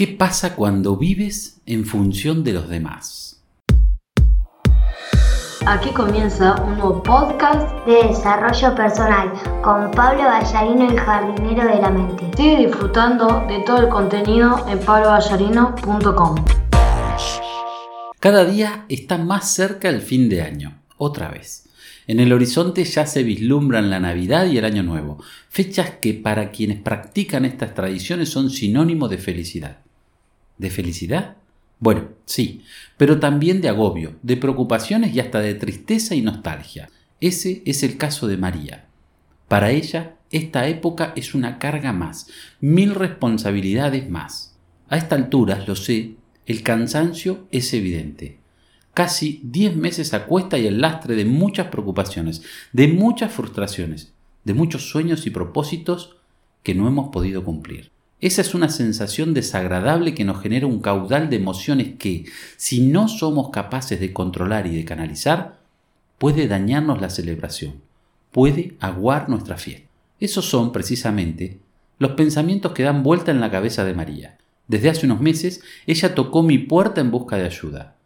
¿Qué pasa cuando vives en función de los demás? Aquí comienza un nuevo podcast de desarrollo personal con Pablo Ballarino, el jardinero de la mente. Sigue disfrutando de todo el contenido en pabloballarino.com. Cada día está más cerca el fin de año, otra vez. En el horizonte ya se vislumbran la Navidad y el Año Nuevo, fechas que para quienes practican estas tradiciones son sinónimo de felicidad. ¿De felicidad? Bueno, sí, pero también de agobio, de preocupaciones y hasta de tristeza y nostalgia. Ese es el caso de María. Para ella, esta época es una carga más, mil responsabilidades más. A esta altura, lo sé, el cansancio es evidente casi 10 meses a cuesta y el lastre de muchas preocupaciones, de muchas frustraciones, de muchos sueños y propósitos que no hemos podido cumplir. Esa es una sensación desagradable que nos genera un caudal de emociones que, si no somos capaces de controlar y de canalizar, puede dañarnos la celebración, puede aguar nuestra fiesta. Esos son, precisamente, los pensamientos que dan vuelta en la cabeza de María. Desde hace unos meses, ella tocó mi puerta en busca de ayuda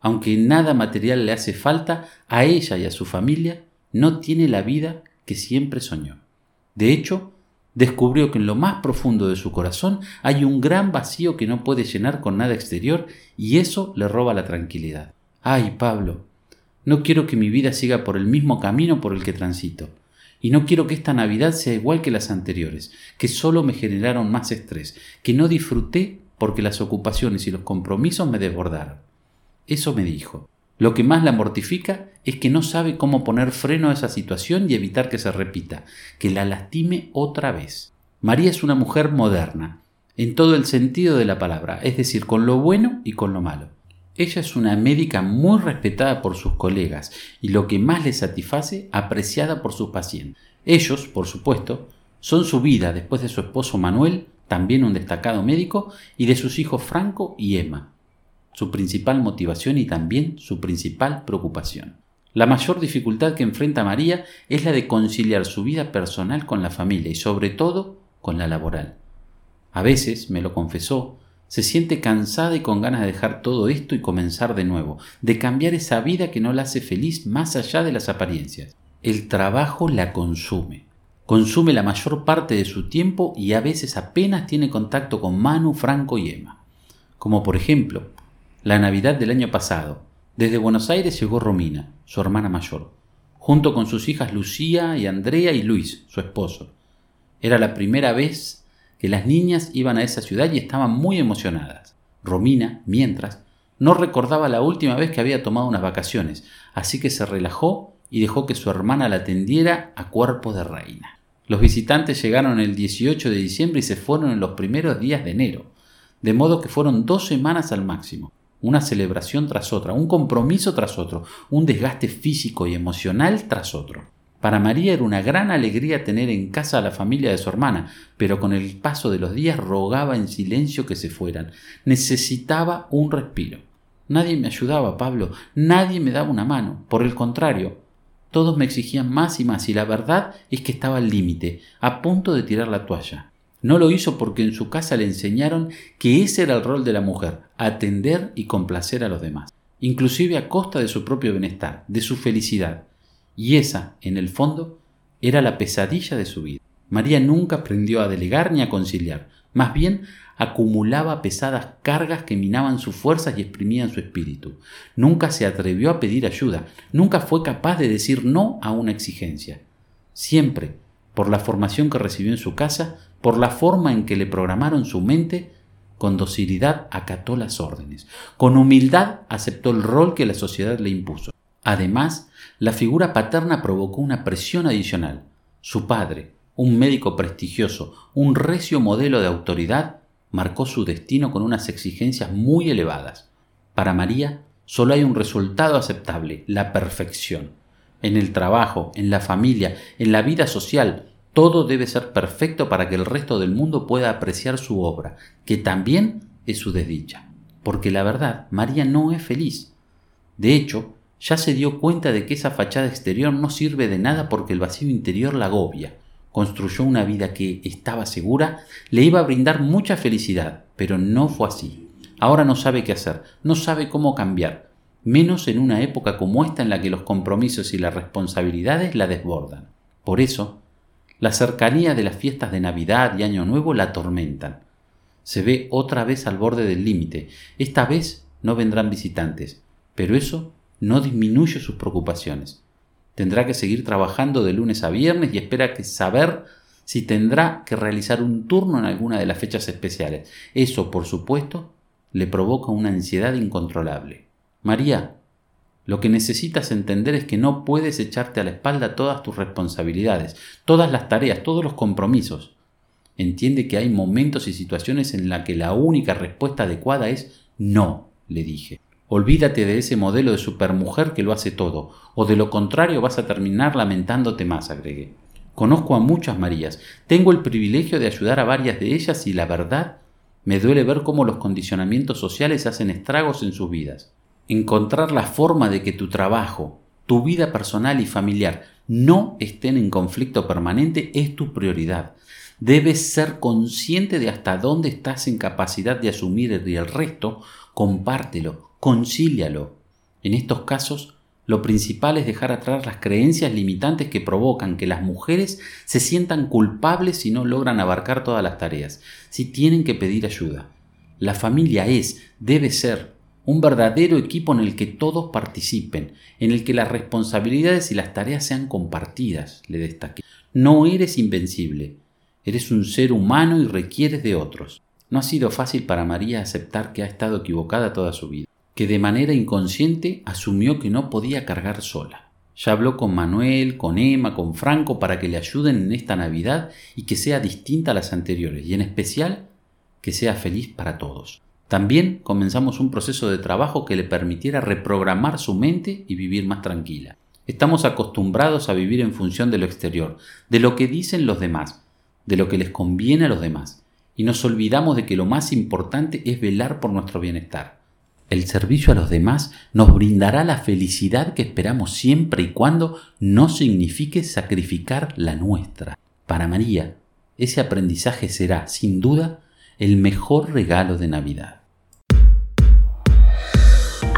aunque nada material le hace falta, a ella y a su familia no tiene la vida que siempre soñó. De hecho, descubrió que en lo más profundo de su corazón hay un gran vacío que no puede llenar con nada exterior y eso le roba la tranquilidad. Ay, Pablo, no quiero que mi vida siga por el mismo camino por el que transito. Y no quiero que esta Navidad sea igual que las anteriores, que solo me generaron más estrés, que no disfruté porque las ocupaciones y los compromisos me desbordaron. Eso me dijo. Lo que más la mortifica es que no sabe cómo poner freno a esa situación y evitar que se repita, que la lastime otra vez. María es una mujer moderna, en todo el sentido de la palabra, es decir, con lo bueno y con lo malo. Ella es una médica muy respetada por sus colegas y lo que más le satisface, apreciada por sus pacientes. Ellos, por supuesto, son su vida después de su esposo Manuel, también un destacado médico, y de sus hijos Franco y Emma su principal motivación y también su principal preocupación. La mayor dificultad que enfrenta María es la de conciliar su vida personal con la familia y sobre todo con la laboral. A veces, me lo confesó, se siente cansada y con ganas de dejar todo esto y comenzar de nuevo, de cambiar esa vida que no la hace feliz más allá de las apariencias. El trabajo la consume. Consume la mayor parte de su tiempo y a veces apenas tiene contacto con Manu, Franco y Emma. Como por ejemplo, la Navidad del año pasado. Desde Buenos Aires llegó Romina, su hermana mayor, junto con sus hijas Lucía y Andrea y Luis, su esposo. Era la primera vez que las niñas iban a esa ciudad y estaban muy emocionadas. Romina, mientras, no recordaba la última vez que había tomado unas vacaciones, así que se relajó y dejó que su hermana la atendiera a cuerpo de reina. Los visitantes llegaron el 18 de diciembre y se fueron en los primeros días de enero, de modo que fueron dos semanas al máximo una celebración tras otra, un compromiso tras otro, un desgaste físico y emocional tras otro. Para María era una gran alegría tener en casa a la familia de su hermana, pero con el paso de los días rogaba en silencio que se fueran. Necesitaba un respiro. Nadie me ayudaba, Pablo, nadie me daba una mano. Por el contrario, todos me exigían más y más, y la verdad es que estaba al límite, a punto de tirar la toalla. No lo hizo porque en su casa le enseñaron que ese era el rol de la mujer, atender y complacer a los demás, inclusive a costa de su propio bienestar, de su felicidad. Y esa, en el fondo, era la pesadilla de su vida. María nunca aprendió a delegar ni a conciliar, más bien acumulaba pesadas cargas que minaban sus fuerzas y exprimían su espíritu. Nunca se atrevió a pedir ayuda, nunca fue capaz de decir no a una exigencia. Siempre, por la formación que recibió en su casa, por la forma en que le programaron su mente, con docilidad acató las órdenes, con humildad aceptó el rol que la sociedad le impuso. Además, la figura paterna provocó una presión adicional. Su padre, un médico prestigioso, un recio modelo de autoridad, marcó su destino con unas exigencias muy elevadas. Para María, solo hay un resultado aceptable, la perfección. En el trabajo, en la familia, en la vida social, todo debe ser perfecto para que el resto del mundo pueda apreciar su obra, que también es su desdicha. Porque la verdad, María no es feliz. De hecho, ya se dio cuenta de que esa fachada exterior no sirve de nada porque el vacío interior la agobia, construyó una vida que estaba segura, le iba a brindar mucha felicidad, pero no fue así. Ahora no sabe qué hacer, no sabe cómo cambiar, menos en una época como esta en la que los compromisos y las responsabilidades la desbordan. Por eso, la cercanía de las fiestas de Navidad y Año Nuevo la atormentan. Se ve otra vez al borde del límite. Esta vez no vendrán visitantes, pero eso no disminuye sus preocupaciones. Tendrá que seguir trabajando de lunes a viernes y espera saber si tendrá que realizar un turno en alguna de las fechas especiales. Eso, por supuesto, le provoca una ansiedad incontrolable. María, lo que necesitas entender es que no puedes echarte a la espalda todas tus responsabilidades, todas las tareas, todos los compromisos. Entiende que hay momentos y situaciones en las que la única respuesta adecuada es no, le dije. Olvídate de ese modelo de supermujer que lo hace todo, o de lo contrario vas a terminar lamentándote más, agregué. Conozco a muchas Marías, tengo el privilegio de ayudar a varias de ellas y la verdad me duele ver cómo los condicionamientos sociales hacen estragos en sus vidas. Encontrar la forma de que tu trabajo, tu vida personal y familiar no estén en conflicto permanente es tu prioridad. Debes ser consciente de hasta dónde estás en capacidad de asumir y el resto, compártelo, concílialo. En estos casos, lo principal es dejar atrás las creencias limitantes que provocan que las mujeres se sientan culpables si no logran abarcar todas las tareas, si tienen que pedir ayuda. La familia es, debe ser, un verdadero equipo en el que todos participen, en el que las responsabilidades y las tareas sean compartidas, le destaqué. No eres invencible, eres un ser humano y requieres de otros. No ha sido fácil para María aceptar que ha estado equivocada toda su vida que de manera inconsciente asumió que no podía cargar sola. Ya habló con Manuel, con Emma, con Franco para que le ayuden en esta Navidad y que sea distinta a las anteriores y en especial que sea feliz para todos. También comenzamos un proceso de trabajo que le permitiera reprogramar su mente y vivir más tranquila. Estamos acostumbrados a vivir en función de lo exterior, de lo que dicen los demás, de lo que les conviene a los demás, y nos olvidamos de que lo más importante es velar por nuestro bienestar. El servicio a los demás nos brindará la felicidad que esperamos siempre y cuando no signifique sacrificar la nuestra. Para María, ese aprendizaje será, sin duda, el mejor regalo de Navidad.